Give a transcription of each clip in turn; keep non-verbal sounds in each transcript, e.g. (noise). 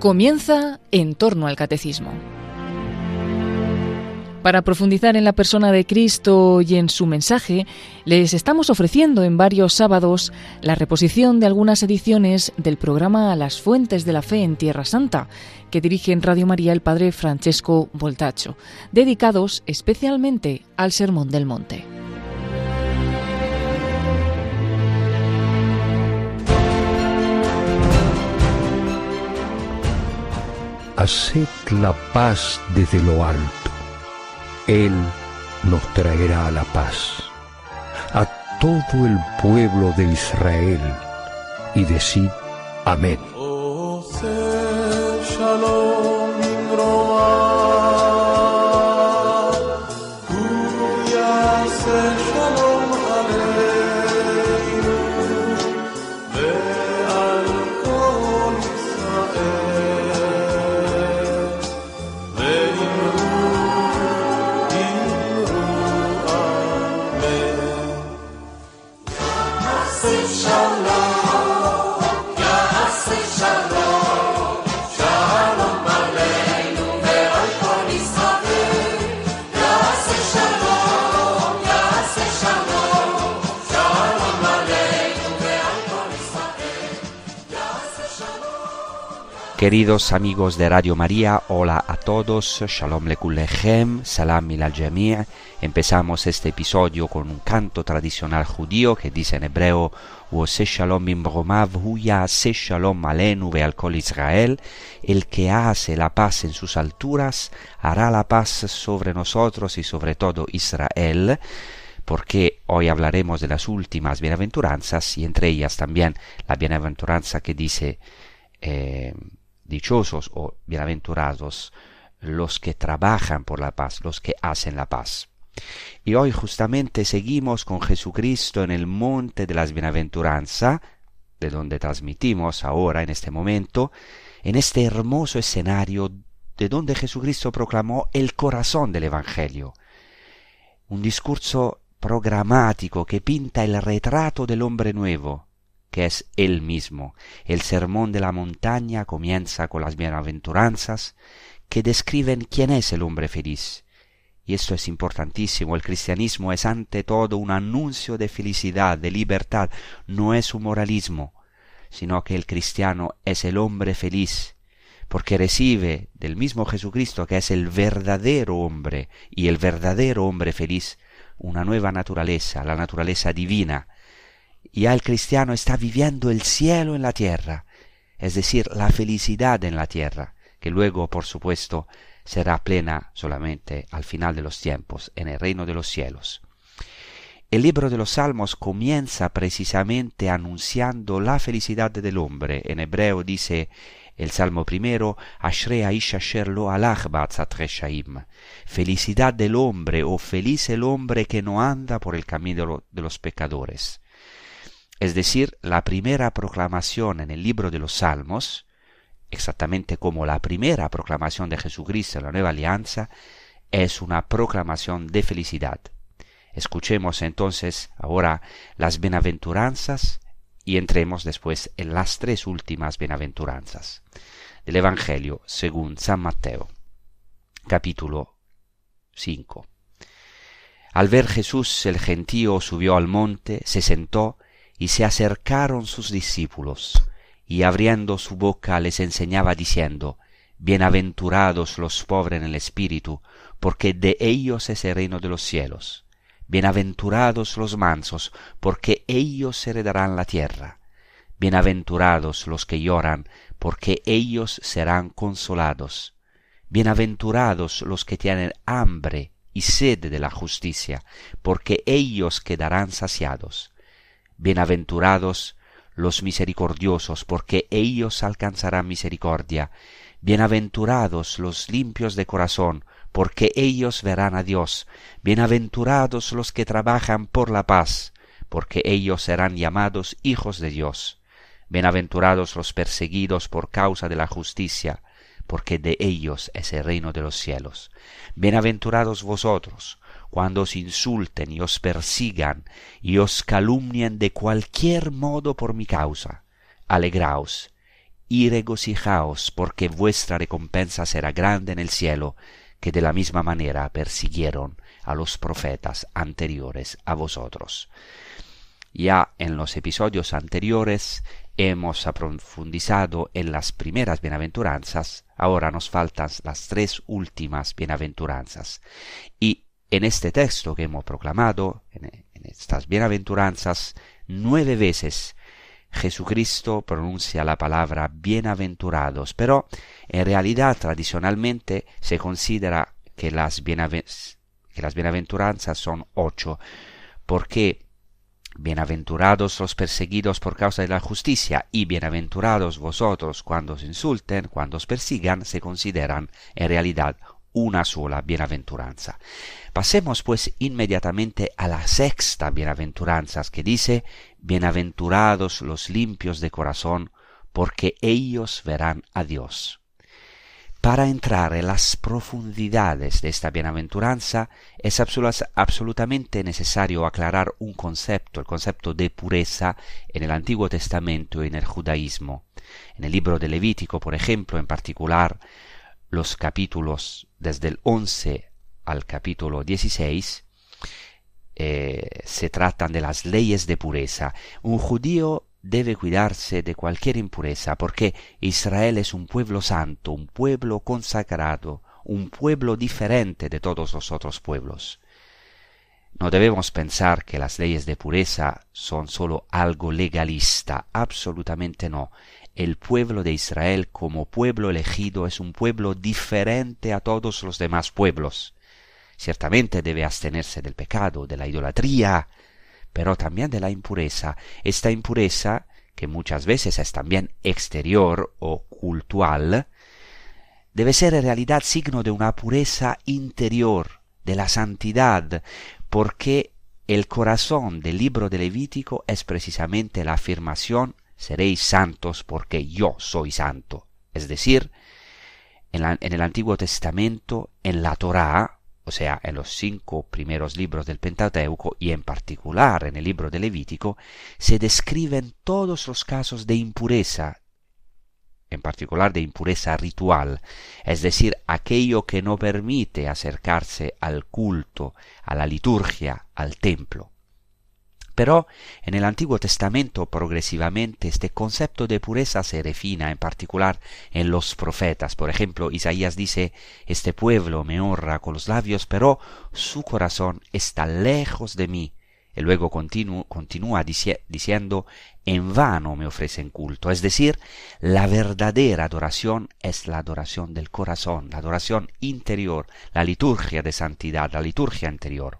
Comienza en torno al catecismo. Para profundizar en la persona de Cristo y en su mensaje, les estamos ofreciendo en varios sábados la reposición de algunas ediciones del programa Las Fuentes de la Fe en Tierra Santa, que dirige en Radio María el padre Francesco Voltacho, dedicados especialmente al Sermón del Monte. Haced la paz desde lo alto. Él nos traerá la paz. A todo el pueblo de Israel y decid amén. Queridos amigos de Radio María, hola a todos, Shalom Lekulechem, Salam al. Empezamos este episodio con un canto tradicional judío que dice en hebreo Shalom Shalom Alenu al Kol Israel. El que hace la paz en sus alturas hará la paz sobre nosotros y sobre todo Israel porque hoy hablaremos de las últimas bienaventuranzas y entre ellas también la bienaventuranza que dice eh, dichosos o bienaventurados los que trabajan por la paz, los que hacen la paz. Y hoy justamente seguimos con Jesucristo en el monte de las bienaventuranzas, de donde transmitimos ahora en este momento, en este hermoso escenario de donde Jesucristo proclamó el corazón del Evangelio. Un discurso programático que pinta el retrato del hombre nuevo, que es Él mismo. El sermón de la montaña comienza con las bienaventuranzas que describen quién es el hombre feliz. Y esto es importantísimo. El cristianismo es ante todo un anuncio de felicidad, de libertad. No es un moralismo, sino que el cristiano es el hombre feliz, porque recibe del mismo Jesucristo, que es el verdadero hombre y el verdadero hombre feliz, una nueva naturaleza, la naturaleza divina, ya el cristiano está viviendo el cielo en la tierra, es decir, la felicidad en la tierra, que luego, por supuesto, será plena solamente al final de los tiempos, en el reino de los cielos. El libro de los Salmos comienza precisamente anunciando la felicidad del hombre. En hebreo dice el Salmo primero, Ashrea lo Felicidad del hombre o feliz el hombre que no anda por el camino de los pecadores es decir, la primera proclamación en el libro de los Salmos, exactamente como la primera proclamación de Jesucristo en la nueva alianza, es una proclamación de felicidad. Escuchemos entonces ahora las bienaventuranzas y entremos después en las tres últimas bienaventuranzas del Evangelio según San Mateo, capítulo 5. Al ver Jesús el gentío subió al monte, se sentó y se acercaron sus discípulos, y abriendo su boca les enseñaba diciendo, Bienaventurados los pobres en el espíritu, porque de ellos es el reino de los cielos. Bienaventurados los mansos, porque ellos heredarán la tierra. Bienaventurados los que lloran, porque ellos serán consolados. Bienaventurados los que tienen hambre y sed de la justicia, porque ellos quedarán saciados. Bienaventurados los misericordiosos, porque ellos alcanzarán misericordia. Bienaventurados los limpios de corazón, porque ellos verán a Dios. Bienaventurados los que trabajan por la paz, porque ellos serán llamados hijos de Dios. Bienaventurados los perseguidos por causa de la justicia, porque de ellos es el reino de los cielos. Bienaventurados vosotros, cuando os insulten y os persigan y os calumnien de cualquier modo por mi causa. Alegraos y regocijaos, porque vuestra recompensa será grande en el cielo, que de la misma manera persiguieron a los profetas anteriores a vosotros. Ya en los episodios anteriores hemos profundizado en las primeras bienaventuranzas, ahora nos faltan las tres últimas bienaventuranzas. Y en este texto que hemos proclamado, en, estas bienaventuranzas, nueve veces Jesucristo pronuncia la palabra bienaventurados, pero en realidad tradicionalmente se considera que las, que las bienaventuranzas son ocho, porque Bienaventurados los perseguidos por causa de la justicia, y bienaventurados vosotros cuando os insulten, cuando os persigan, se consideran en realidad una sola bienaventuranza. Pasemos pues inmediatamente a la sexta bienaventuranza que dice, Bienaventurados los limpios de corazón, porque ellos verán a Dios. Para entrar en las profundidades de esta bienaventuranza es absolutamente necesario aclarar un concepto, el concepto de pureza en el Antiguo Testamento y en el judaísmo. En el libro de Levítico, por ejemplo, en particular, los capítulos desde el 11 al capítulo 16, eh, se tratan de las leyes de pureza. Un judío debe cuidarse de cualquier impureza, porque Israel es un pueblo santo, un pueblo consagrado, un pueblo diferente de todos los otros pueblos. No debemos pensar que las leyes de pureza son sólo algo legalista, absolutamente no. El pueblo de Israel como pueblo elegido es un pueblo diferente a todos los demás pueblos. Ciertamente debe abstenerse del pecado, de la idolatría, pero también de la impureza. Esta impureza, que muchas veces es también exterior o cultural, debe ser en realidad signo de una pureza interior, de la santidad, porque el corazón del libro de Levítico es precisamente la afirmación seréis santos porque yo soy santo. Es decir, en, el Antiguo Testamento, en la Torá, o sea, en los cinco primeros libros del Pentateuco y en particular en el libro de Levítico, se describen todos los casos de impureza, en particular de impureza ritual, es decir, aquello que no permite acercarse al culto, a la liturgia, al templo. Pero en el Antiguo Testamento progresivamente este concepto de pureza se refina, en particular en los profetas. Por ejemplo, Isaías dice, Este pueblo me honra con los labios, pero su corazón está lejos de mí. Y luego continúa diciendo, en vano me ofrecen culto. Es decir, la verdadera adoración es la adoración del corazón, la adoración interior, la liturgia de santidad, la liturgia interior.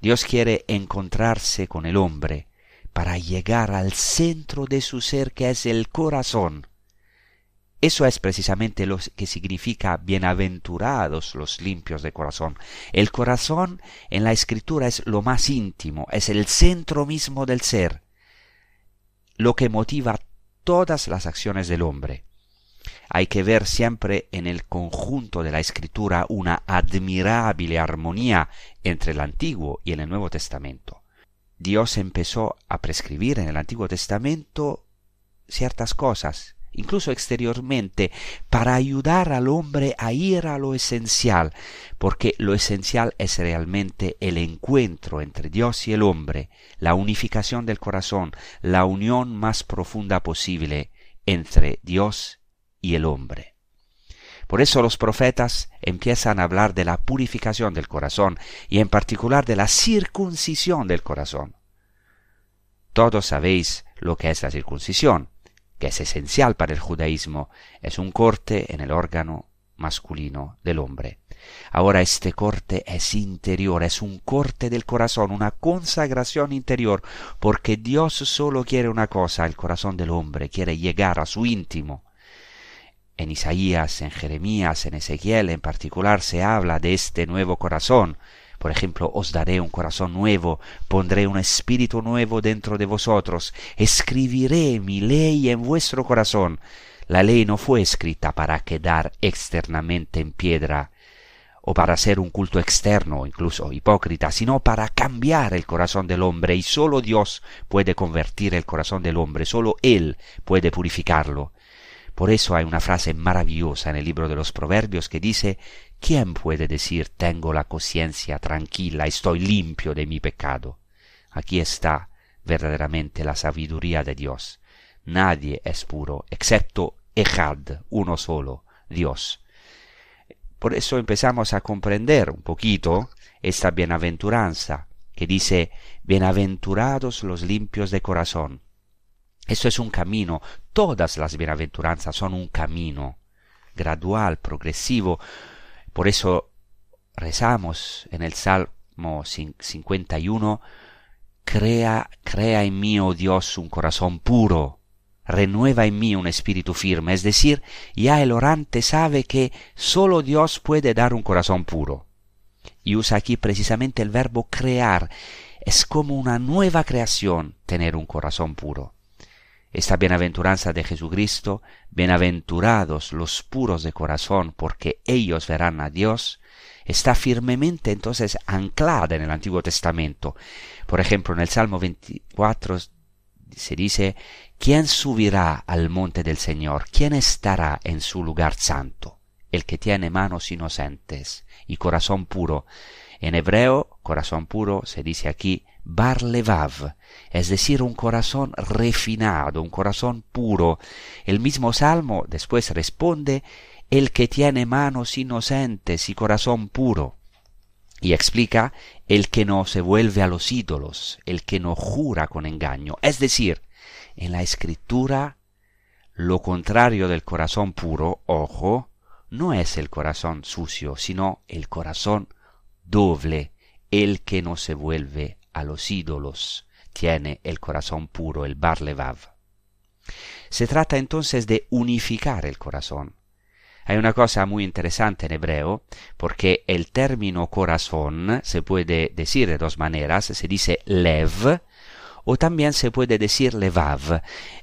Dios quiere encontrarse con el hombre para llegar al centro de su ser que es el corazón. Eso es precisamente lo que significa bienaventurados los limpios de corazón. El corazón en la escritura es lo más íntimo, es el centro mismo del ser, lo que motiva todas las acciones del hombre hay que ver siempre en el conjunto de la escritura una admirable armonía entre el Antiguo y el Nuevo Testamento. Dios empezó a prescribir en el Antiguo Testamento ciertas cosas, incluso exteriormente, para ayudar al hombre a ir a lo esencial, porque lo esencial es realmente el encuentro entre Dios y el hombre, la unificación del corazón, la unión más profunda posible entre Dios y el hombre. Por eso los profetas empiezan a hablar de la purificación del corazón y en particular de la circuncisión del corazón. Todos sabéis lo que es la circuncisión, que es esencial para el judaísmo, es un corte en el órgano masculino del hombre. Ahora este corte es interior, es un corte del corazón, una consagración interior, porque Dios solo quiere una cosa, el corazón del hombre, quiere llegar a su íntimo, en Isaías, en Jeremías, en Ezequiel en particular se habla de este nuevo corazón. Por ejemplo, os daré un corazón nuevo, pondré un espíritu nuevo dentro de vosotros, escribiré mi ley en vuestro corazón. La ley no fue escrita para quedar externamente en piedra, o para ser un culto externo, incluso hipócrita, sino para cambiar el corazón del hombre, y sólo Dios puede convertir el corazón del hombre, sólo Él puede purificarlo. Por eso hay una frase maravillosa en el libro de los Proverbios que dice, ¿quién puede decir tengo la conciencia tranquila, estoy limpio de mi pecado? Aquí está verdaderamente la sabiduría de Dios. Nadie es puro, excepto Echad, uno solo, Dios. Por eso empezamos a comprender un poquito esta bienaventuranza que dice, bienaventurados los limpios de corazón. Esto es un camino, todas las bienaventuranzas son un camino gradual, progresivo. Por eso rezamos en el Salmo 51, crea, crea en mí, oh Dios, un corazón puro, renueva en mí un espíritu firme. Es decir, ya el orante sabe que solo Dios puede dar un corazón puro. Y usa aquí precisamente el verbo crear. Es como una nueva creación tener un corazón puro. Esta bienaventuranza de Jesucristo, bienaventurados los puros de corazón, porque ellos verán a Dios, está firmemente entonces anclada en el Antiguo Testamento. Por ejemplo, en el Salmo 24 se dice, ¿quién subirá al monte del Señor? ¿quién estará en su lugar santo? El que tiene manos inocentes y corazón puro. En hebreo, corazón puro se dice aquí bar levav, es decir, un corazón refinado, un corazón puro. El mismo Salmo después responde, el que tiene manos inocentes y corazón puro. Y explica el que no se vuelve a los ídolos, el que no jura con engaño. Es decir, en la escritura, lo contrario del corazón puro, ojo, no es el corazón sucio, sino el corazón doble, el que no se vuelve a los ídolos, tiene el corazón puro, el bar levav. Se trata entonces de unificar el corazón, hay una cosa muy interesante en hebreo, porque el término corazón se puede decir de dos maneras, se dice lev o también se puede decir levav.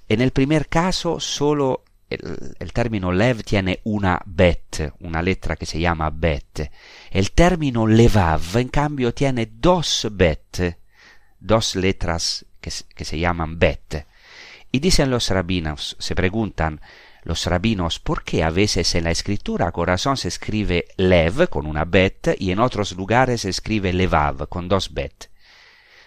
En el primer caso solo el, término lev tiene una bet, una letra que se llama bet. El término levav, en cambio, tiene dos bet, dos letras que, se llaman bet. Y dicen los rabinos, se preguntan, los rabinos por qué a veces en la escritura corazón se escribe lev con una bet y en otros lugares se escribe levav con dos bet.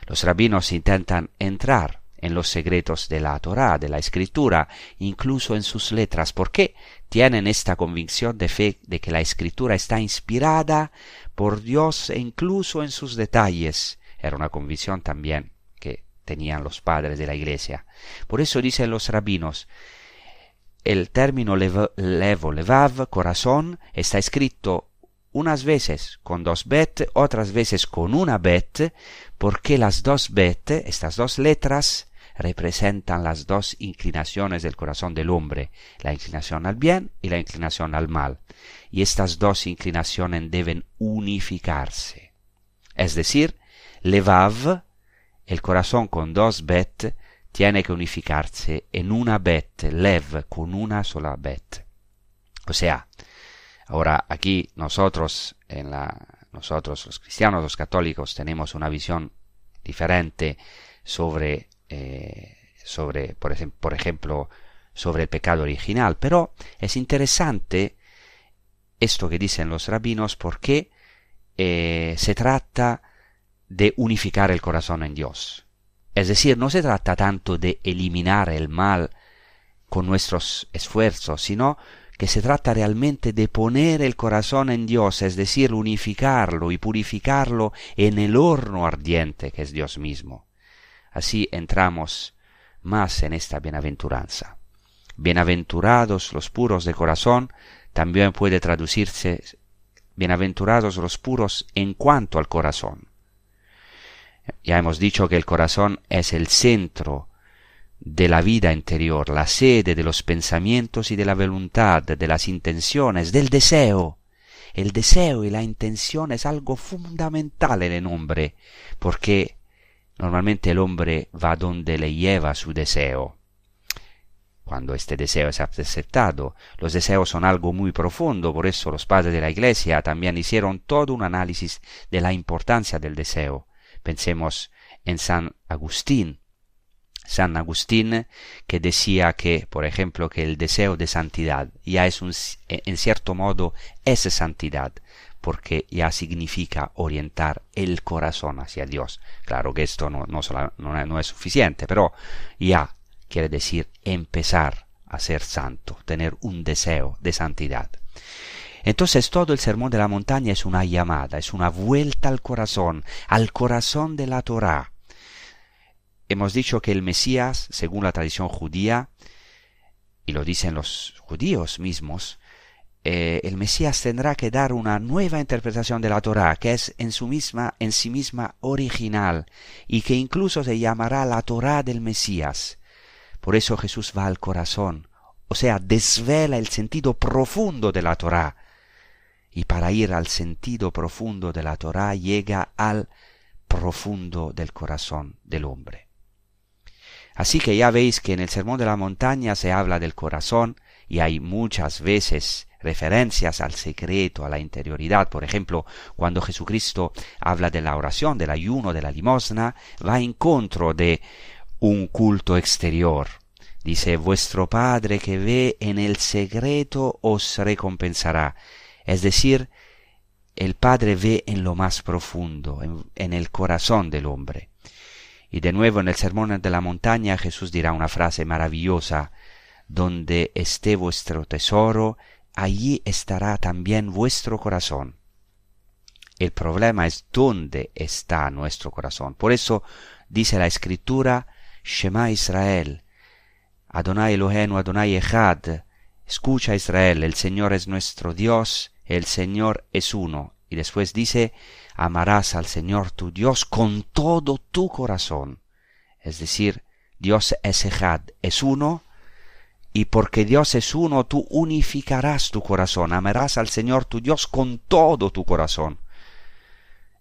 Los rabinos intentan entrar en los secretos de la Torá, de la escritura, incluso en sus letras, porque tienen esta convicción de fe de que la escritura está inspirada por Dios e incluso en sus detalles. Era una convicción también que tenían los padres de la iglesia. Por eso dicen los rabinos, el término levo, levav, corazón, está escrito unas veces con dos bet, otras veces con una bet, porque las dos bet, estas dos letras, representan las dos inclinaciones del corazón del hombre, la inclinación al bien y la inclinación al mal, y estas dos inclinaciones deben unificarse. Es decir, levav, el corazón con dos bet, tiene que unificarse en una bet, lev, con una sola bet. O sea, ahora aquí nosotros, en la, nosotros los cristianos, los católicos, tenemos una visión diferente sobre, eh, sobre por, por ejemplo, sobre el pecado original, pero es interesante esto que dicen los rabinos porque eh, se trata de unificar el corazón en Dios. Es decir, no se trata tanto de eliminar el mal con nuestros esfuerzos, sino que se trata realmente de poner el corazón en Dios, es decir, unificarlo y purificarlo en el horno ardiente que es Dios mismo. Así entramos más en esta bienaventuranza. Bienaventurados los puros de corazón también puede traducirse bienaventurados los puros en cuanto al corazón. Ya hemos dicho que el corazón es el centro de la vida interior, la sede de los pensamientos y de la voluntad, de las intenciones, del deseo. El deseo y la intención es algo fundamental en el hombre, porque normalmente el hombre va donde le lleva su deseo. Cuando este deseo es aceptado, los deseos son algo muy profundo, por eso los padres de la Iglesia también hicieron todo un análisis de la importancia del deseo. Pensemos en San Agustín. San Agustín, que decía que, por ejemplo, que el deseo de santidad ya es un, en cierto modo, es santidad, porque ya significa orientar el corazón hacia Dios. Claro que esto no, no es suficiente, pero ya quiere decir empezar a ser santo, tener un deseo de santidad. Entonces todo el sermón de la montaña es una llamada, es una vuelta al corazón, al corazón de la Torá. Hemos dicho que el Mesías, según la tradición judía, y lo dicen los judíos mismos, eh, el Mesías tendrá que dar una nueva interpretación de la Torá, que es en, su misma, en sí misma original, y que incluso se llamará la Torá del Mesías. Por eso Jesús va al corazón, o sea, desvela el sentido profundo de la Torá, y para ir al sentido profundo de la Torá llega al profundo del corazón del hombre. Así que ya veis que en el Sermón de la Montaña se habla del corazón y hay muchas veces referencias al secreto, a la interioridad. Por ejemplo, cuando Jesucristo habla de la oración, del ayuno, de la limosna, va en contra de un culto exterior. Dice, vuestro Padre que ve en el secreto os recompensará. Es decir, el Padre ve en lo más profundo, en, el corazón del hombre. Y de nuevo en el Sermón de la Montaña Jesús dirá una frase maravillosa, donde esté vuestro tesoro, allí estará también vuestro corazón. El problema es dónde está nuestro corazón. Por eso dice la Escritura, Shema Israel, Adonai Elohenu Adonai Echad, escucha Israel, el Señor es nuestro Dios, el Señor es uno. Y después dice, amarás al Señor tu Dios con todo tu corazón. Es decir, Dios es Ejad, es uno, y porque Dios es uno, tú unificarás tu corazón, amarás al Señor tu Dios con todo tu corazón.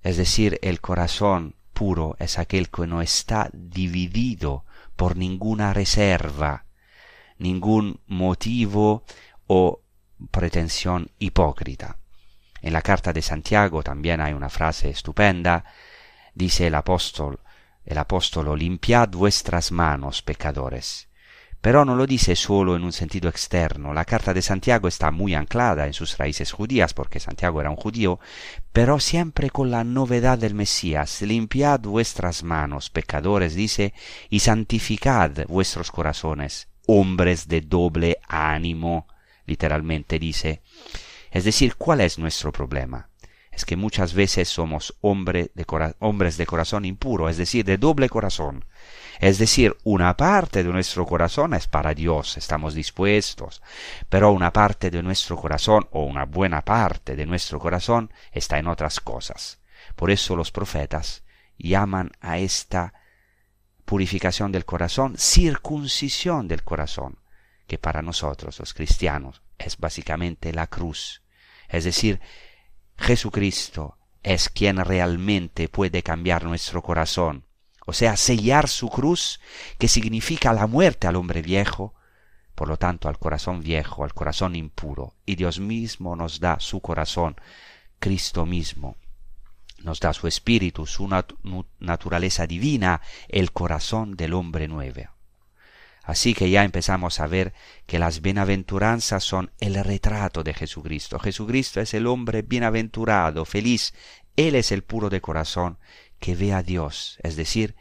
Es decir, el corazón puro es aquel que no está dividido por ninguna reserva, ningún motivo o pretensión hipócrita. En la carta de Santiago también hay una frase estupenda. Dice el apóstol, el apóstolo, limpiad vuestras manos, pecadores. Pero no lo dice solo en un sentido externo. La carta de Santiago está muy anclada en sus raíces judías, porque Santiago era un judío, pero siempre con la novedad del Mesías. Limpiad vuestras manos, pecadores, dice, y santificad vuestros corazones, hombres de doble ánimo literalmente dice. Es decir, ¿cuál es nuestro problema? Es que muchas veces somos hombres de corazón impuro, es decir, de doble corazón. Es decir, una parte de nuestro corazón es para Dios, estamos dispuestos, pero una parte de nuestro corazón, o una buena parte de nuestro corazón, está en otras cosas. Por eso los profetas llaman a esta purificación del corazón circuncisión del corazón que para nosotros los cristianos es básicamente la cruz. Es decir, Jesucristo es quien realmente puede cambiar nuestro corazón, o sea, sellar su cruz, que significa la muerte al hombre viejo, por lo tanto al corazón viejo, al corazón impuro, y Dios mismo nos da su corazón, Cristo mismo nos da su espíritu, su naturaleza divina, el corazón del hombre nuevo. Así que ya empezamos a ver que las bienaventuranzas son el retrato de Jesucristo. Jesucristo es el hombre bienaventurado, feliz. Él es el puro de corazón que ve a Dios, es decir,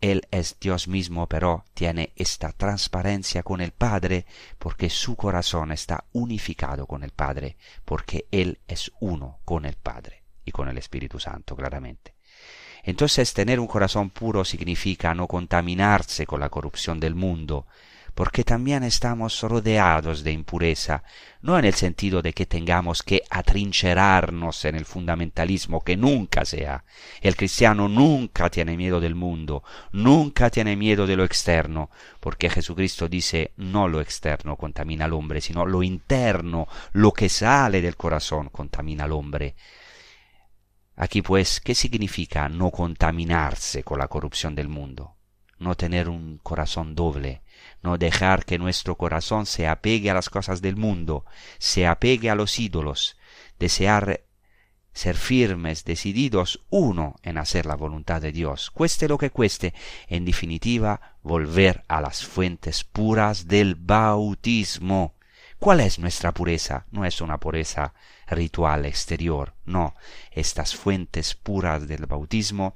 Él es Dios mismo, pero tiene esta transparencia con el Padre porque su corazón está unificado con el Padre, porque Él es uno con el Padre y con el Espíritu Santo, claramente. Entonces tener un corazón puro significa no contaminarse con la corrupción del mundo, porque también estamos rodeados de impureza, no en el sentido de que tengamos que atrincherarnos en el fundamentalismo, que nunca sea. El cristiano nunca tiene miedo del mundo, nunca tiene miedo de lo externo, porque Jesucristo dice no lo externo contamina al hombre, sino lo interno, lo que sale del corazón contamina al hombre. Aquí pues, ¿qué significa no contaminarse con la corrupción del mundo? No tener un corazón doble, no dejar que nuestro corazón se apegue a las cosas del mundo, se apegue a los ídolos, desear ser firmes, decididos, uno en hacer la voluntad de Dios, cueste lo que cueste, en definitiva, volver a las fuentes puras del bautismo. ¿Cuál es nuestra pureza? No es una pureza ritual exterior, no, estas fuentes puras del bautismo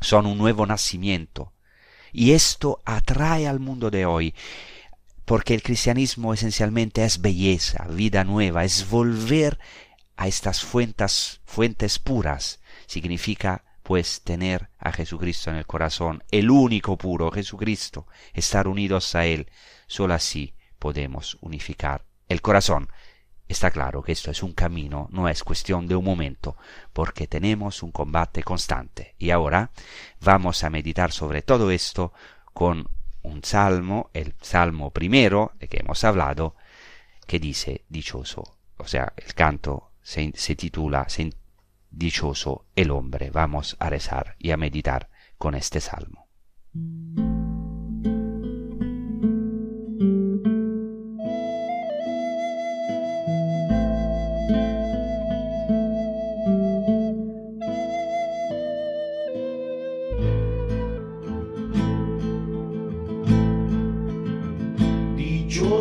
son un nuevo nacimiento. Y esto atrae al mundo de hoy, porque el cristianismo esencialmente es belleza, vida nueva, es volver a estas fuentes, fuentes puras. Significa pues tener a Jesucristo en el corazón, el único puro Jesucristo, estar unidos a Él. Solo así podemos unificar el corazón. Está claro que esto es un camino, no es cuestión de un momento, porque tenemos un combate constante. Y ahora vamos a meditar sobre todo esto con un salmo, el salmo primero de que hemos hablado, que dice dichoso, o sea, el canto se, titula Dichoso el hombre. Vamos a rezar y a meditar con este salmo.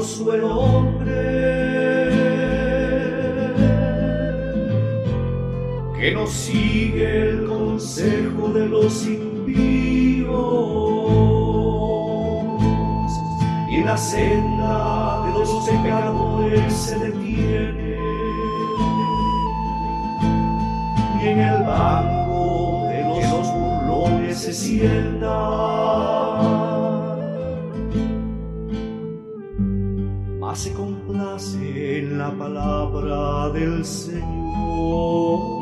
Dichoso el hombre. Que no sigue el consejo de los impíos. Y en la senda de los pecadores se detiene. Y en el banco de los burlones se sienta se complace en la palabra del Señor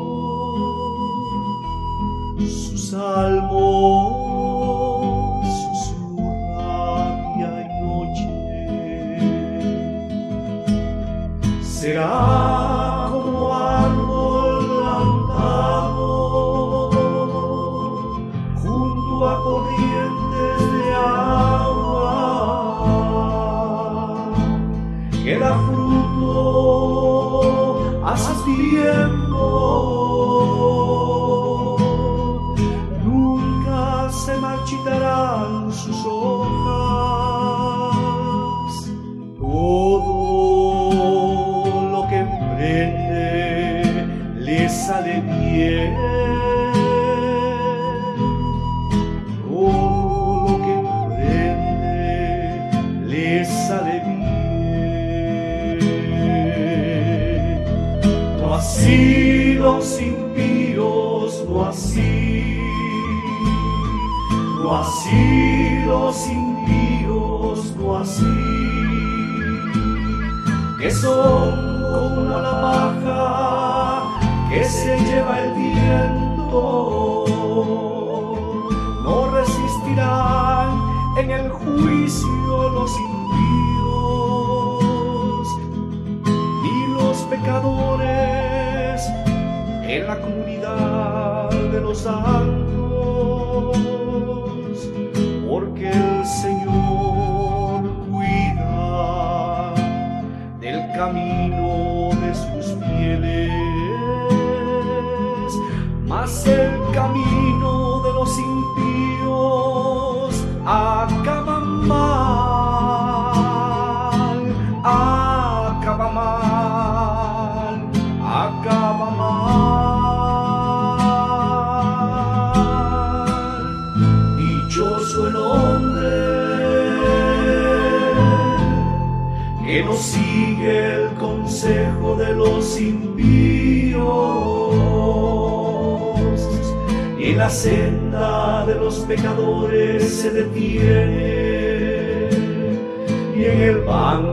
juicio los senda de los pecadores se detiene, y en el banco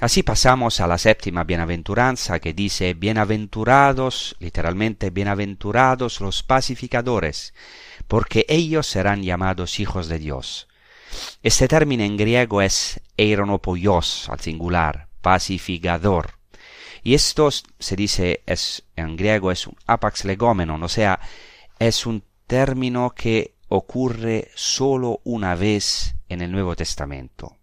Así pasamos a la séptima bienaventuranza que dice, bienaventurados, literalmente, bienaventurados los pacificadores, porque ellos serán llamados hijos de Dios. Este término en griego es eironopoios, al singular, pacificador, Y esto se dice es, en griego es un apax legomenon, o sea, es un término que ocurre solo una vez en el Nuevo Testamento.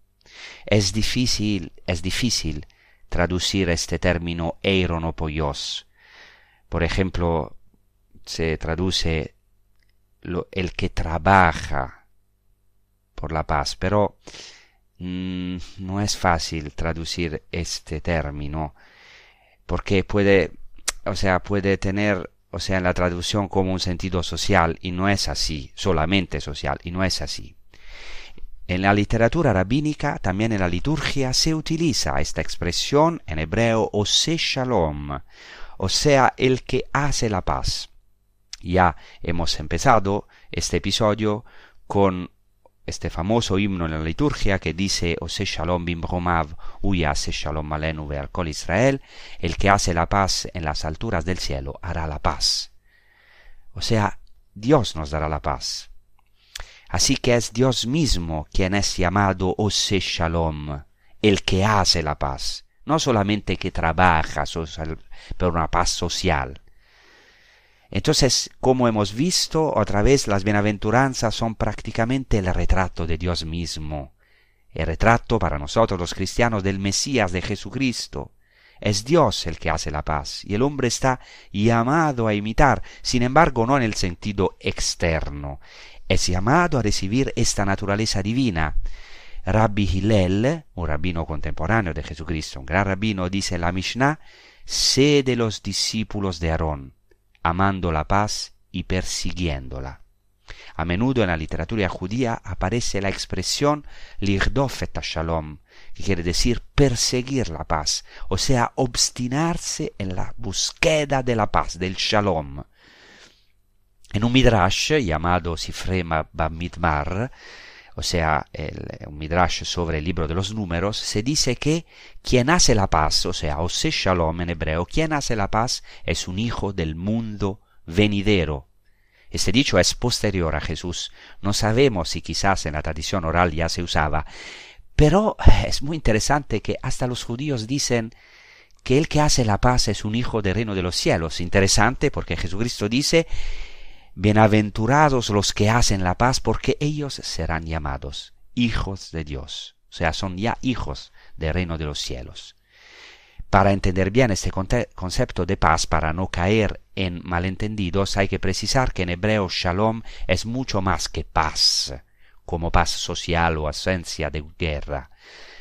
Es difícil, es difícil traducir este término eironopoios. Por ejemplo, se traduce el que trabaja por la paz, pero mm, no es fácil traducir este término porque puede, o sea, puede tener, o sea, en la traducción como un sentido social y no es así, solamente social y no es así. En la literatura rabínica, también en la liturgia, se utiliza esta expresión en hebreo ose shalom, o sea, el que hace la paz. Ya hemos empezado este episodio con este famoso himno en la liturgia que dice Ose Shalom bim Romav, se Shalom Malenu al Kol Israel, el que hace la paz en las alturas del cielo hará la paz. O sea, Dios nos dará la paz. Así que es Dios mismo quien es llamado Ose Shalom, el que hace la paz, no solamente que trabaja por una paz social. Entonces, como hemos visto, otra vez las bienaventuranzas son prácticamente el retrato de Dios mismo, el retrato para nosotros los cristianos del Mesías de Jesucristo. Es Dios el que hace la paz, y el hombre está llamado a imitar, sin embargo no en el sentido externo, es llamado a recibir esta naturaleza divina. Rabbi Hillel, un rabino contemporáneo de Jesucristo, un gran rabino, dice la Mishnah, sé de los discípulos de Aarón amando la paz y persiguiéndola. A menudo en la literatura judía aparece la expresión lirdofet shalom, que quiere decir perseguir la paz, o sea, obstinarse en la búsqueda de la paz, del shalom. En un midrash llamado Sifrema Bamidbar, o sea, un midrash sobre el libro de los números, se dice que quien hace la paz, o sea, Ose Shalom en hebreo, quien hace la paz es un hijo del mundo venidero. Este dicho es posterior a Jesús. No sabemos si quizás en la tradición oral ya se usaba, pero es muy interesante que hasta los judíos dicen que el que hace la paz es un hijo del reino de los cielos. Interesante porque Jesucristo dice Bienaventurados los que hacen la paz, porque ellos serán llamados hijos de Dios. O sea, son ya hijos del reino de los cielos. Para entender bien este concepto de paz, para no caer en malentendidos, hay que precisar que en hebreo shalom es mucho más que paz, como paz social o ausencia de guerra.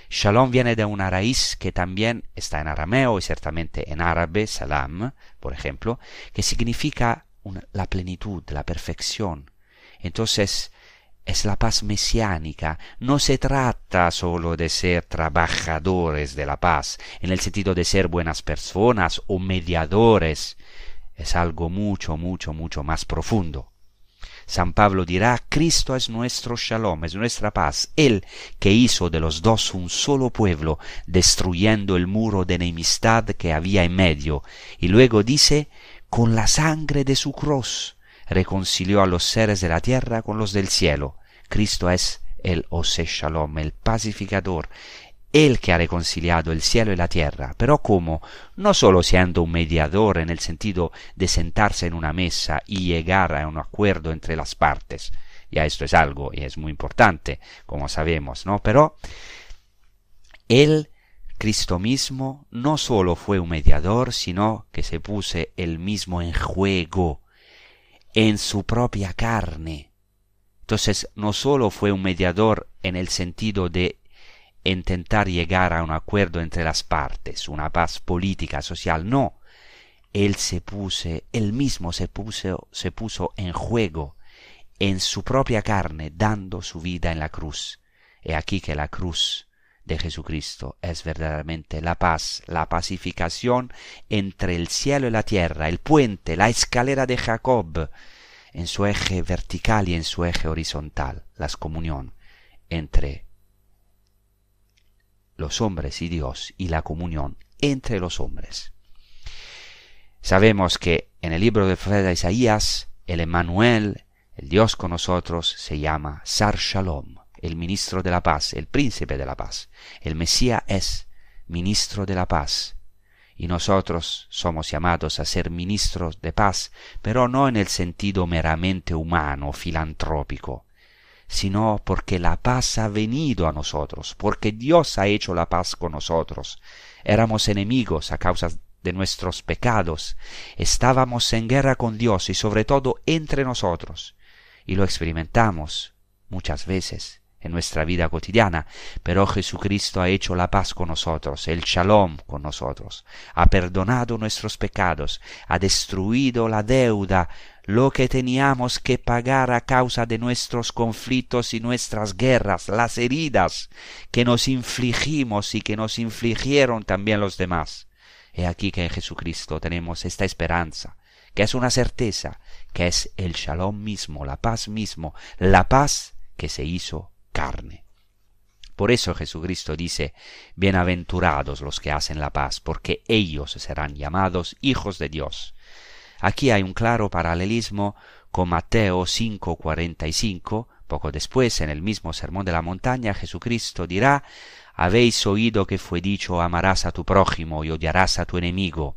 Shalom viene de una raíz que también está en arameo y ciertamente en árabe, salam, por ejemplo, que significa la plenitud, la perfección. Entonces, es la paz mesiánica. No se trata solo de ser trabajadores de la paz, en el sentido de ser buenas personas o mediadores. Es algo mucho, mucho, mucho más profundo. San Pablo dirá, Cristo es nuestro shalom, es nuestra paz, Él que hizo de los dos un solo pueblo, destruyendo el muro de enemistad que había en medio. Y luego dice, con la sangre de su cruz reconcilió a los seres de la tierra con los del cielo. Cristo es el Ose Shalom, el pacificador, el que ha reconciliado el cielo y la tierra, pero como no solo siendo un mediador en el sentido de sentarse en una mesa y llegar a un acuerdo entre las partes, ya esto es algo y es muy importante, como sabemos, ¿no? Pero él Cristo mismo no solo fue un mediador, sino que se puso él mismo en juego, en su propia carne. Entonces, no solo fue un mediador en el sentido de intentar llegar a un acuerdo entre las partes, una paz política, social, no. Él se puso, él mismo se puso, se puso en juego, en su propia carne, dando su vida en la cruz. He aquí que la cruz de Jesucristo es verdaderamente la paz, la pacificación entre el cielo y la tierra, el puente, la escalera de Jacob, en su eje vertical y en su eje horizontal, la comunión entre los hombres y Dios y la comunión entre los hombres. Sabemos que en el libro del profeta Isaías, el Emmanuel, el Dios con nosotros, se llama Sar Shalom, el ministro de la paz, el príncipe de la paz. El Mesías es ministro de la paz. y nosotros somos llamados a ser ministros de paz, pero no en el sentido meramente humano, filantrópico, sino porque la paz ha venido a nosotros, porque Dios ha hecho la paz con nosotros. Éramos enemigos a causa de nuestros pecados, estábamos en guerra con Dios y sobre todo entre nosotros, y lo experimentamos muchas veces en nuestra vida cotidiana, pero Jesucristo ha hecho la paz con nosotros, el shalom con nosotros, ha perdonado nuestros pecados, ha destruido la deuda, lo que teníamos que pagar a causa de nuestros conflictos y nuestras guerras, las heridas que nos infligimos y que nos infligieron también los demás. He aquí que en Jesucristo tenemos esta esperanza, que es una certeza, que es el shalom mismo, la paz mismo, la paz que se hizo carne. Por eso Jesucristo dice, Bienaventurados los que hacen la paz, porque ellos serán llamados hijos de Dios. Aquí hay un claro paralelismo con Mateo 5:45. Poco después, en el mismo Sermón de la Montaña, Jesucristo dirá, Habéis oído que fue dicho, amarás a tu prójimo y odiarás a tu enemigo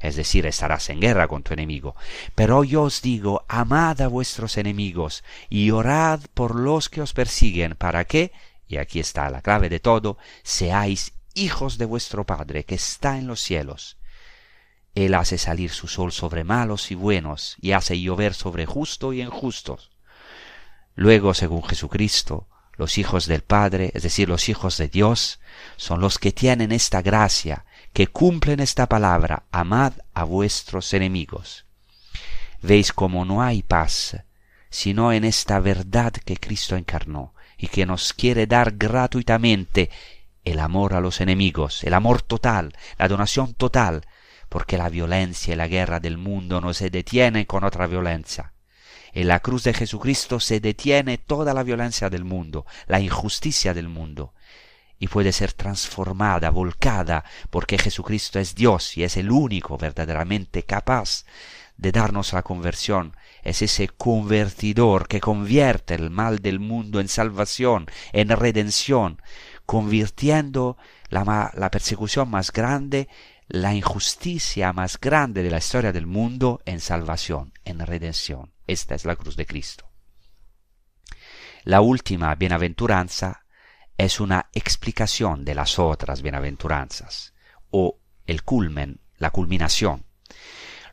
es decir, estarás en guerra con tu enemigo. Pero yo os digo, amad a vuestros enemigos y orad por los que os persiguen, para que, y aquí está la clave de todo, seáis hijos de vuestro Padre que está en los cielos. Él hace salir su sol sobre malos y buenos, y hace llover sobre justo y injustos. Luego, según Jesucristo, los hijos del Padre, es decir, los hijos de Dios, son los que tienen esta gracia, que cumplen esta palabra, amad a vuestros enemigos. Veis cómo no hay paz, sino en esta verdad que Cristo encarnó y que nos quiere dar gratuitamente el amor a los enemigos, el amor total, la donación total, porque la violencia y la guerra del mundo no se detienen con otra violencia. En la cruz de Jesucristo se detiene toda la violencia del mundo, la injusticia del mundo, y puede ser transformada, volcada, porque Jesucristo es Dios y es el único verdaderamente capaz de darnos la conversión. Es ese convertidor que convierte el mal del mundo en salvación, en redención, convirtiendo la, persecución más grande, la injusticia más grande de la historia del mundo en salvación, en redención. Esta es la cruz de Cristo. La última bienaventuranza es una explicación de las otras bienaventuranzas, o el culmen, la culminación.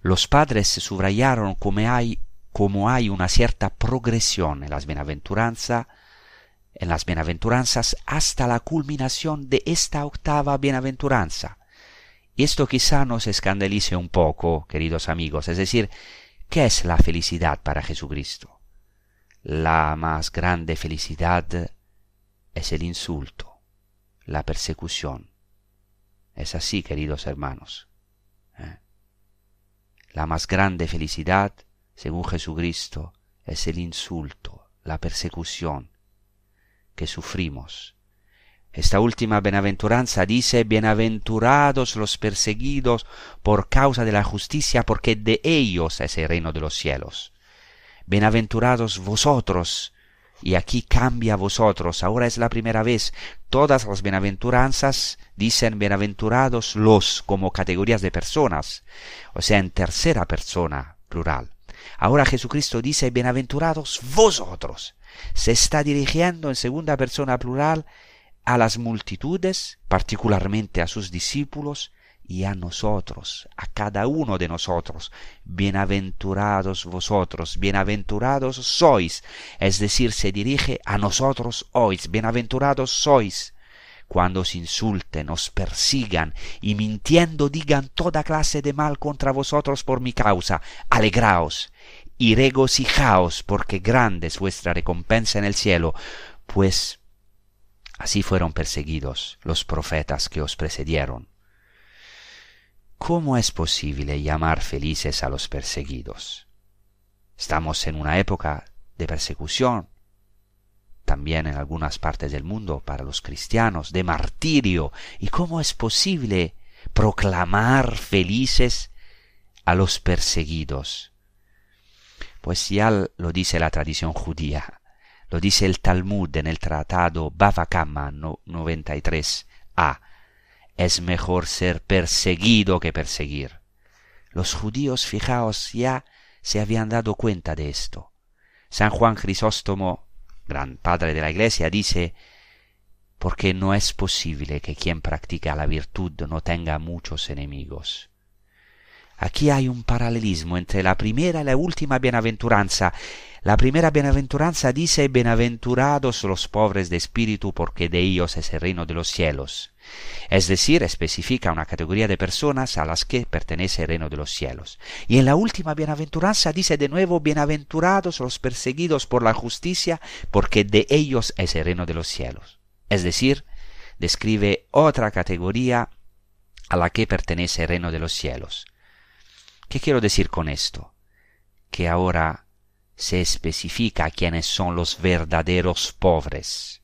Los padres subrayaron como hay, como hay una cierta progresión en las bienaventuranzas, en las bienaventuranzas hasta la culminación de esta octava bienaventuranza. Y esto quizá nos escandalice un poco, queridos amigos, es decir, ¿qué es la felicidad para Jesucristo? La más grande felicidad es el insulto, la persecución. Es así, queridos hermanos. ¿eh? La más grande felicidad, según Jesucristo, es el insulto, la persecución que sufrimos. Esta última bienaventuranza dice, bienaventurados los perseguidos por causa de la justicia, porque de ellos es el reino de los cielos. Bienaventurados vosotros, y aquí cambia vosotros. Ahora es la primera vez. Todas las bienaventuranzas dicen bienaventurados los como categorías de personas, o sea, en tercera persona plural. Ahora Jesucristo dice bienaventurados vosotros. Se está dirigiendo en segunda persona plural a las multitudes, particularmente a sus discípulos, y a nosotros, a cada uno de nosotros. Bienaventurados vosotros, bienaventurados sois, es decir, se dirige a nosotros hoy, bienaventurados sois. Cuando os insulten, os persigan y mintiendo digan toda clase de mal contra vosotros por mi causa, alegraos y regocijaos, porque grande es vuestra recompensa en el cielo, pues así fueron perseguidos los profetas que os precedieron. ¿Cómo es posible llamar felices a los perseguidos? Estamos en una época de persecución, también en algunas partes del mundo para los cristianos, de martirio. ¿Y cómo es posible proclamar felices a los perseguidos? Pues ya lo dice la tradición judía, lo dice el Talmud en el tratado Bava Kama 93a es mejor ser perseguido que perseguir. Los judíos, fijaos, ya se habían dado cuenta de esto. San Juan Crisóstomo, gran padre de la Iglesia, dice, porque no es posible que quien practica la virtud no tenga muchos enemigos. Aquí hay un paralelismo entre la primera y la última bienaventuranza. La primera bienaventuranza dice, bienaventurados los pobres de espíritu, porque de ellos es el reino de los cielos. Es decir, especifica una categoría de personas a las que pertenece el reino de los cielos. Y en la última bienaventuranza dice de nuevo, bienaventurados los perseguidos por la justicia, porque de ellos es el reino de los cielos. Es decir, describe otra categoría a la que pertenece el reino de los cielos. ¿Qué quiero decir con esto? Que ahora se especifica quiénes son los verdaderos pobres.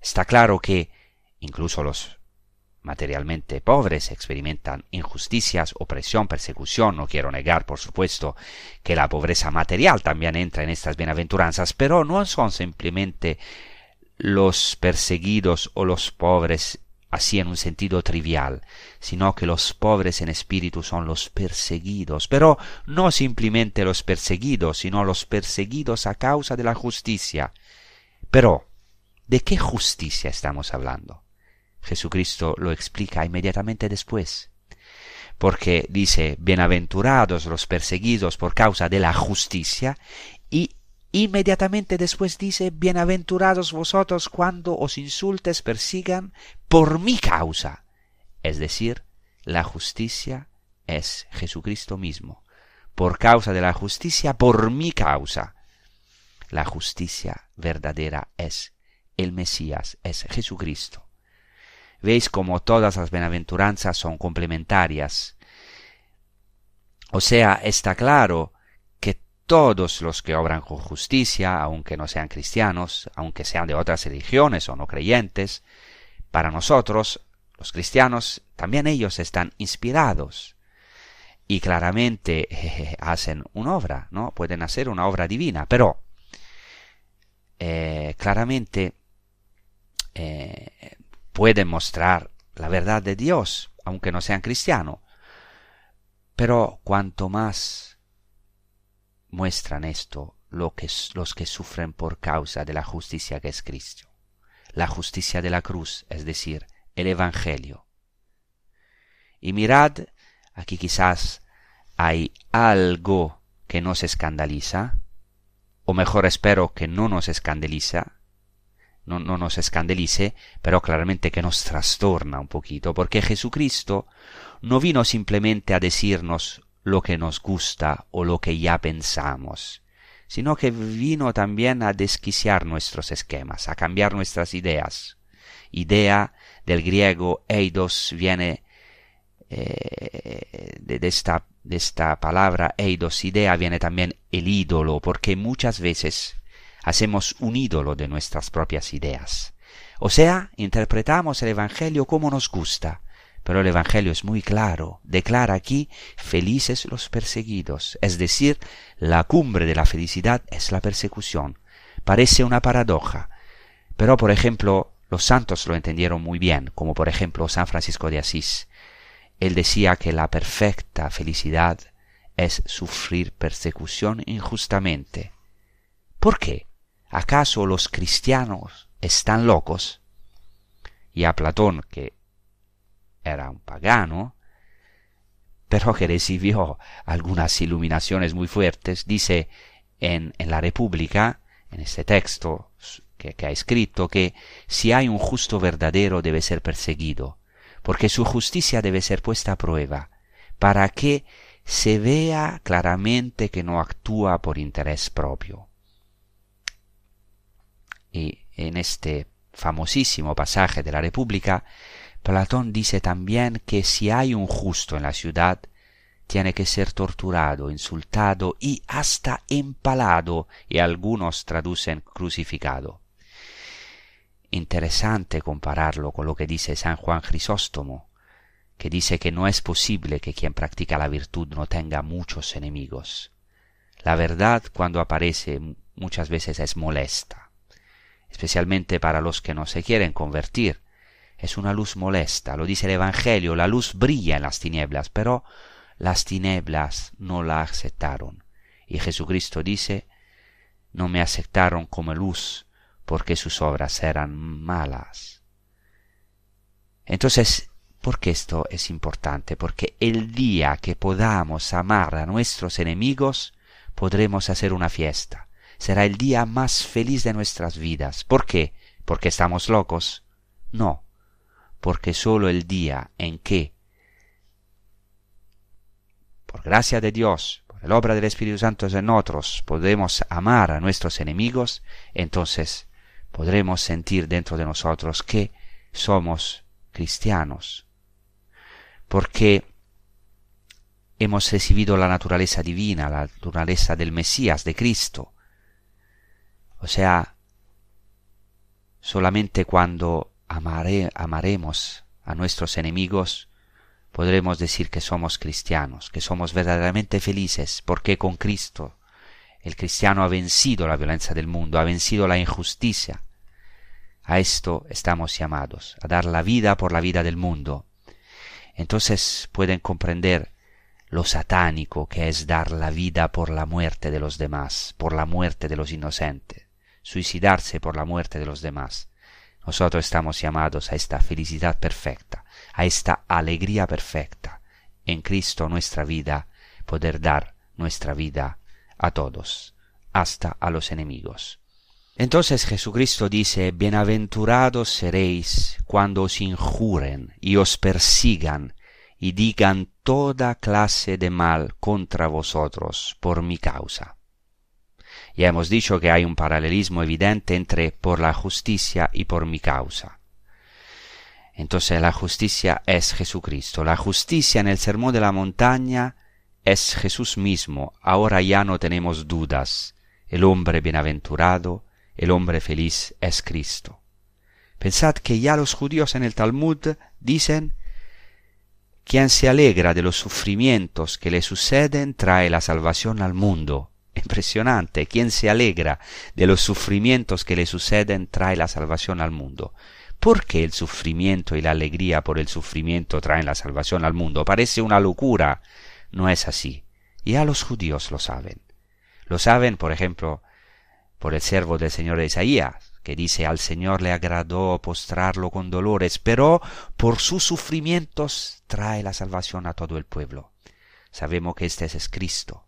Está claro que incluso los materialmente pobres experimentan injusticias, opresión, persecución. No quiero negar, por supuesto, que la pobreza material también entra en estas bienaventuranzas, pero no son simplemente los perseguidos o los pobres así en un sentido trivial, sino que los pobres en espíritu son los perseguidos, pero no simplemente los perseguidos, sino los perseguidos a causa de la justicia. Pero, ¿de qué justicia estamos hablando? Jesucristo lo explica inmediatamente después. Porque dice, bienaventurados los perseguidos por causa de la justicia, y inmediatamente después dice, bienaventurados vosotros cuando os insultes, persigan por mi causa. Es decir, la justicia es Jesucristo mismo. Por causa de la justicia, por mi causa. La justicia verdadera es el Mesías, es Jesucristo. Veis como todas las bienaventuranzas son complementarias. O sea, está claro que todos los que obran con justicia, aunque no sean cristianos, aunque sean de otras religiones o no creyentes, para nosotros, los cristianos, también ellos están inspirados y claramente (laughs) hacen una obra, ¿no? Pueden hacer una obra divina, pero eh, claramente eh, pueden mostrar la verdad de Dios, aunque no sean cristianos. Pero cuanto más muestran esto los que sufren por causa de la justicia que es Cristo, la justicia de la cruz, es decir, el Evangelio. Y mirad, aquí quizás hay algo que nos escandaliza, o mejor espero que no nos escandaliza, no, nos escandalice, pero claramente que nos trastorna un poquito, porque Jesucristo no vino simplemente a decirnos lo que nos gusta o lo que ya pensamos, sino que vino también a desquiciar nuestros esquemas, a cambiar nuestras ideas. Idea del griego eidos viene eh, de, esta, de esta palabra eidos, idea viene también el ídolo, porque muchas veces hacemos un ídolo de nuestras propias ideas. O sea, interpretamos el Evangelio como nos gusta, pero el Evangelio es muy claro, declara aquí felices los perseguidos, es decir, la cumbre de la felicidad es la persecución. Parece una paradoja, pero por ejemplo, los santos lo entendieron muy bien, como por ejemplo San Francisco de Asís. Él decía que la perfecta felicidad es sufrir persecución injustamente. ¿Por qué? ¿Acaso los cristianos están locos? Y a Platón, que era un pagano, pero que recibió algunas iluminaciones muy fuertes, dice en, la República, en este texto que ha escrito, que si hay un justo verdadero debe ser perseguido, porque su justicia debe ser puesta a prueba, para que se vea claramente que no actúa por interés propio. Y en este famosísimo pasaje de la República, Platón dice también que si hay un justo en la ciudad, tiene que ser torturado, insultado y hasta empalado, y algunos traducen crucificado. Interesante compararlo con lo que dice San Juan Crisóstomo, que dice que no es posible que quien practica la virtud no tenga muchos enemigos. La verdad cuando aparece muchas veces es molesta especialmente para los que no se quieren convertir, es una luz molesta, lo dice el Evangelio, la luz brilla en las tinieblas, pero las tinieblas no la aceptaron. Y Jesucristo dice, no me aceptaron como luz porque sus obras eran malas. Entonces, ¿por qué esto es importante? Porque el día que podamos amar a nuestros enemigos, podremos hacer una fiesta. Será el día más feliz de nuestras vidas. ¿Por qué? ¿Porque estamos locos? No, porque solo el día en que, por gracia de Dios, por la obra del Espíritu Santo en nosotros, podemos amar a nuestros enemigos, entonces podremos sentir dentro de nosotros que somos cristianos, porque hemos recibido la naturaleza divina, la naturaleza del Mesías, de Cristo. O sea, solamente cuando amaremos a nuestros enemigos, podremos decir que somos cristianos, que somos verdaderamente felices, porque con Cristo el cristiano ha vencido la violencia del mundo, ha vencido la injusticia. A esto estamos llamados, a dar la vida por la vida del mundo. Entonces pueden comprender lo satánico que es dar la vida por la muerte de los demás, por la muerte de los inocentes, suicidarse por la muerte de los demás. Nosotros estamos llamados a esta felicidad perfecta, a esta alegría perfecta, en Cristo nuestra vida, poder dar nuestra vida a todos, hasta a los enemigos. Entonces Jesucristo dice, Bienaventurados seréis cuando os injuren y os persigan y digan toda clase de mal contra vosotros por mi causa. Ya hemos dicho que hay un paralelismo evidente entre por la justicia y por mi causa. Entonces la justicia es Jesucristo. La justicia en el sermón de la montaña es Jesús mismo. Ahora ya no tenemos dudas. El hombre bienaventurado, el hombre feliz es Cristo. Pensad que ya los judíos en el Talmud dicen quien se alegra de los sufrimientos que le suceden trae la salvación al mundo. Impresionante. Quien se alegra de los sufrimientos que le suceden trae la salvación al mundo. ¿Por qué el sufrimiento y la alegría por el sufrimiento traen la salvación al mundo? Parece una locura. No es así. Ya los judíos lo saben. Lo saben, por ejemplo, por el servo del Señor de Isaías, que dice al Señor le agradó postrarlo con dolores, pero por sus sufrimientos trae la salvación a todo el pueblo. Sabemos que este es Cristo,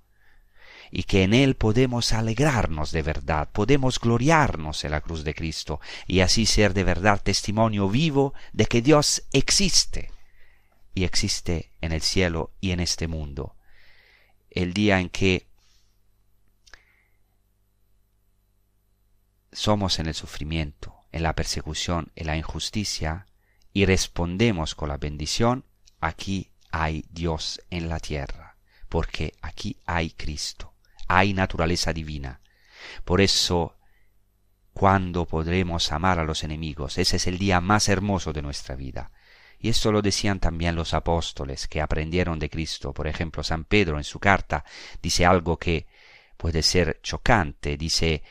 y que en Él podemos alegrarnos de verdad, podemos gloriarnos en la cruz de Cristo y así ser de verdad testimonio vivo de que Dios existe y existe en el cielo y en este mundo. El día en que somos en el sufrimiento, en la persecución, en la injusticia, y respondemos con la bendición, aquí hay Dios en la tierra, porque aquí hay Cristo hay naturaleza divina. Por eso, ¿cuándo podremos amar a los enemigos? Ese es el día más hermoso de nuestra vida. Y esto lo decían también los apóstoles que aprendieron de Cristo. Por ejemplo, San Pedro en su carta dice algo que puede ser chocante. Dice,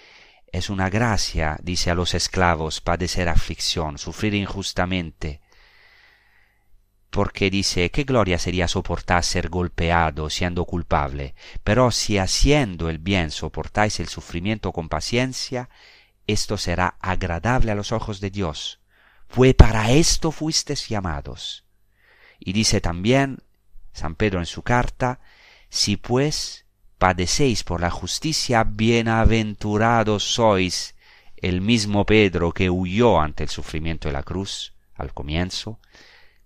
es una gracia, dice a los esclavos, padecer aflicción, sufrir injustamente, porque dice, qué gloria sería soportar ser golpeado siendo culpable, pero si haciendo el bien soportáis el sufrimiento con paciencia, esto será agradable a los ojos de Dios, pues para esto fuisteis llamados. Y dice también San Pedro en su carta, si pues padecéis por la justicia, bienaventurados sois, el mismo Pedro que huyó ante el sufrimiento de la cruz al comienzo,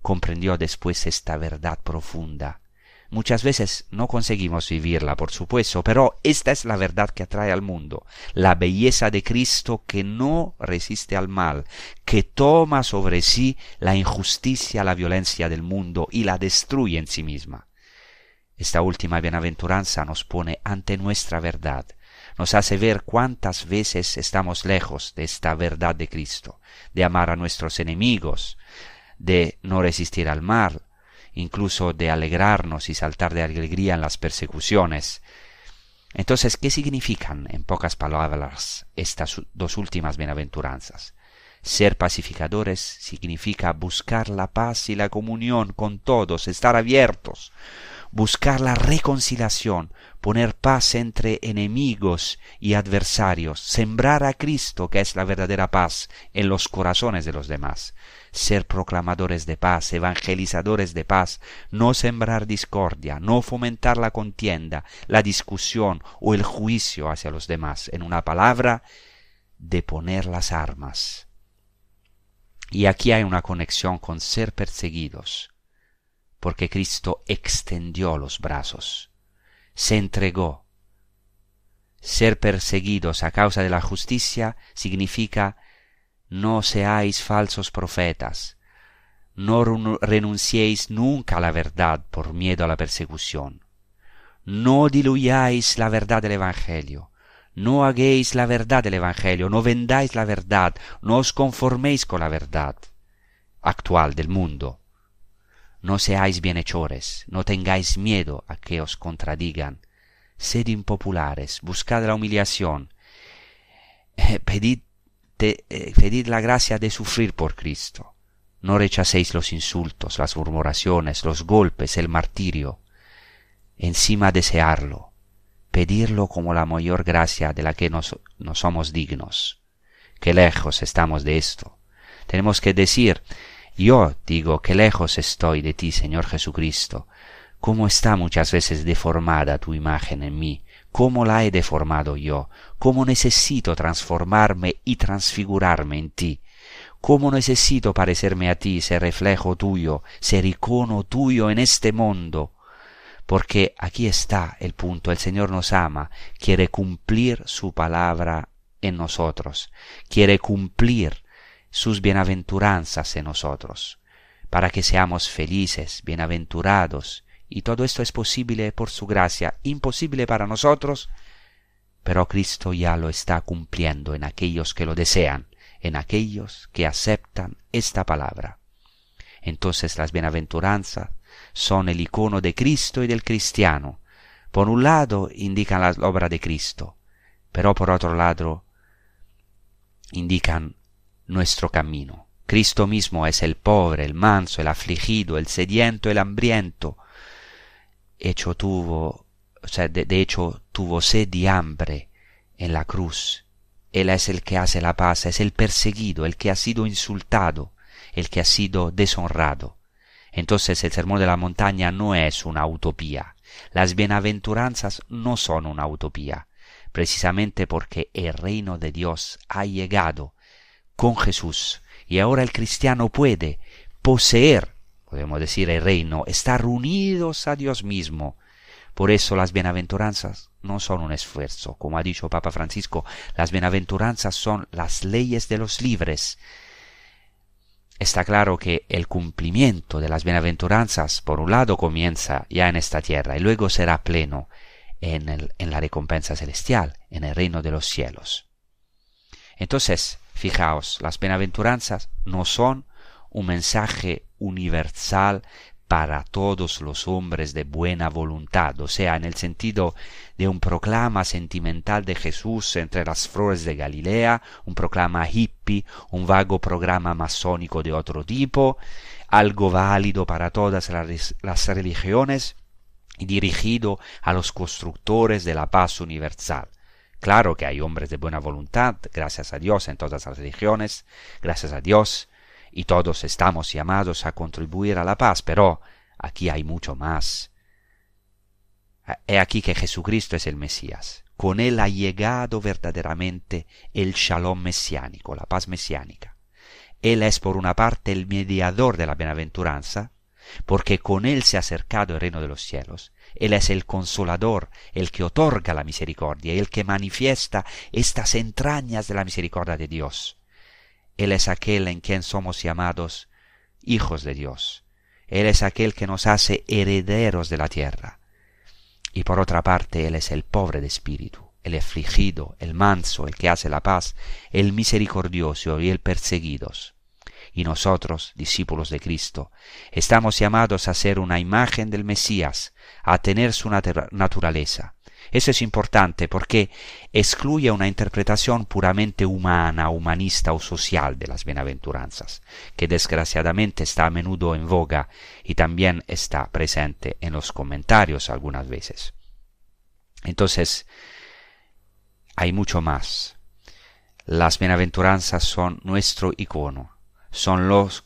comprendió después esta verdad profunda. Muchas veces no conseguimos vivirla, por supuesto, pero esta es la verdad que atrae al mundo, la belleza de Cristo que no resiste al mal, que toma sobre sí la injusticia, la violencia del mundo y la destruye en sí misma. Esta última bienaventuranza nos pone ante nuestra verdad, nos hace ver cuántas veces estamos lejos de esta verdad de Cristo, de amar a nuestros enemigos, de no resistir al mal, incluso de alegrarnos y saltar de alegría en las persecuciones. Entonces, ¿qué significan, en pocas palabras, estas dos últimas bienaventuranzas? Ser pacificadores significa buscar la paz y la comunión con todos, estar abiertos, buscar la reconciliación, poner paz entre enemigos y adversarios, sembrar a Cristo, que es la verdadera paz, en los corazones de los demás, ser proclamadores de paz, evangelizadores de paz, no sembrar discordia, no fomentar la contienda, la discusión o el juicio hacia los demás, en una palabra, de poner las armas. Y aquí hay una conexión con ser perseguidos, porque Cristo extendió los brazos se entregó. Ser perseguidos a causa de la justicia significa no seáis falsos profetas, no renunciéis nunca a la verdad por miedo a la persecución, no diluyáis la verdad del Evangelio, no hagáis la verdad del Evangelio, no vendáis la verdad, no os conforméis con la verdad actual del mundo, no seáis bienhechores, no tengáis miedo a que os contradigan. Sed impopulares, buscad la humillación, eh, pedid, eh, pedid la gracia de sufrir por Cristo. No rechacéis los insultos, las murmuraciones, los golpes, el martirio. Encima desearlo, pedirlo como la mayor gracia de la que no somos dignos. Qué lejos estamos de esto. Tenemos que decir, yo digo que lejos estoy de ti, Señor Jesucristo. Cómo está muchas veces deformada tu imagen en mí, cómo la he deformado yo, cómo necesito transformarme y transfigurarme en ti, cómo necesito parecerme a ti, ser reflejo tuyo, ser icono tuyo en este mundo. Porque aquí está el punto, el Señor nos ama, quiere cumplir su palabra en nosotros, quiere cumplir sus bienaventuranzas en nosotros, para que seamos felices, bienaventurados, y todo esto es posible por su gracia, imposible para nosotros, pero Cristo ya lo está cumpliendo en aquellos que lo desean, en aquellos que aceptan esta palabra. Entonces las bienaventuranzas son el icono de Cristo y del cristiano. Por un lado indican la obra de Cristo, pero por otro lado indican nuestro camino. Cristo mismo es el pobre, el manso, el afligido, el sediento, el hambriento. Hecho tuvo, de, de hecho tuvo sed y hambre en la cruz. Él es el que hace la paz, es el perseguido, el que ha sido insultado, el que ha sido deshonrado. Entonces el sermón de la montaña no es una utopía. Las bienaventuranzas no son una utopía, precisamente porque el reino de Dios ha llegado con Jesús. Y ahora el cristiano puede poseer, podemos decir, el reino, estar unidos a Dios mismo. Por eso las bienaventuranzas no son un esfuerzo. Como ha dicho Papa Francisco, las bienaventuranzas son las leyes de los libres. Está claro que el cumplimiento de las bienaventuranzas, por un lado, comienza ya en esta tierra y luego será pleno en, en la recompensa celestial, en el reino de los cielos. Entonces, Fijaos, las bienaventuranzas no son un mensaje universal para todos los hombres de buena voluntad, o sea, en el sentido de un proclama sentimental de Jesús entre las flores de Galilea, un proclama hippie, un vago programa masónico de otro tipo, algo válido para todas las religiones y dirigido a los constructores de la paz universal. Claro que hay hombres de buena voluntad, gracias a Dios, en todas las religiones, gracias a Dios, y todos estamos llamados a contribuir a la paz, pero aquí hay mucho más. He aquí que Jesucristo es el Mesías. Con él ha llegado verdaderamente el shalom mesiánico, la paz mesiánica. Él es por una parte el mediador de la bienaventuranza, porque con él se ha acercado el reino de los cielos, él es el consolador, el que otorga la misericordia, el que manifiesta estas entrañas de la misericordia de Dios. Él es aquel en quien somos llamados hijos de Dios. Él es aquel que nos hace herederos de la tierra. Y por otra parte, Él es el pobre de espíritu, el afligido, el manso, el que hace la paz, el misericordioso y el perseguidos y nosotros, discípulos de Cristo, estamos llamados a ser una imagen del Mesías, a tener su naturaleza. Eso es importante porque excluye una interpretación puramente humana, humanista o social de las bienaventuranzas, que desgraciadamente está a menudo en voga y también está presente en los comentarios algunas veces. Entonces, hay mucho más. Las bienaventuranzas son nuestro icono, son los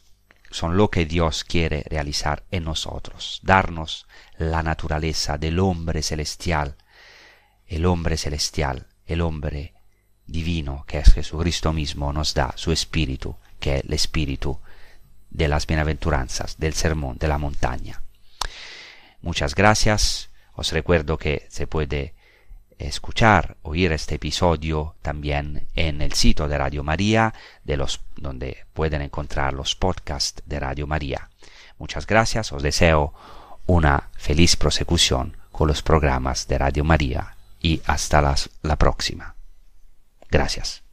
son lo que Dios quiere realizar en nosotros, darnos la naturaleza del hombre celestial, el hombre celestial, el hombre divino que es Jesucristo mismo, nos da su espíritu, que es el espíritu de las bienaventuranzas, del sermón de la montaña. Muchas gracias. Os recuerdo que se puede escuchar, oír este episodio también en el sitio de Radio María, de los, donde pueden encontrar los podcasts de Radio María. Muchas gracias, os deseo una feliz prosecución con los programas de Radio María y hasta la próxima. Gracias.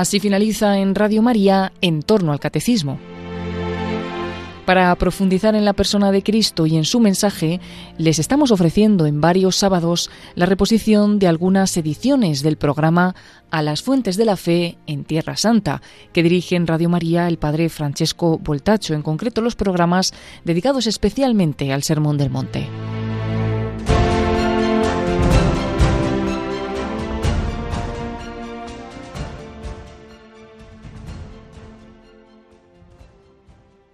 Así finaliza en Radio María en torno al catecismo. Para profundizar en la persona de Cristo y en su mensaje, les estamos ofreciendo en varios sábados la reposición de algunas ediciones del programa A las Fuentes de la Fe en Tierra Santa, que dirige en Radio María el padre Francesco Voltacho, en concreto los programas dedicados especialmente al Sermón del Monte.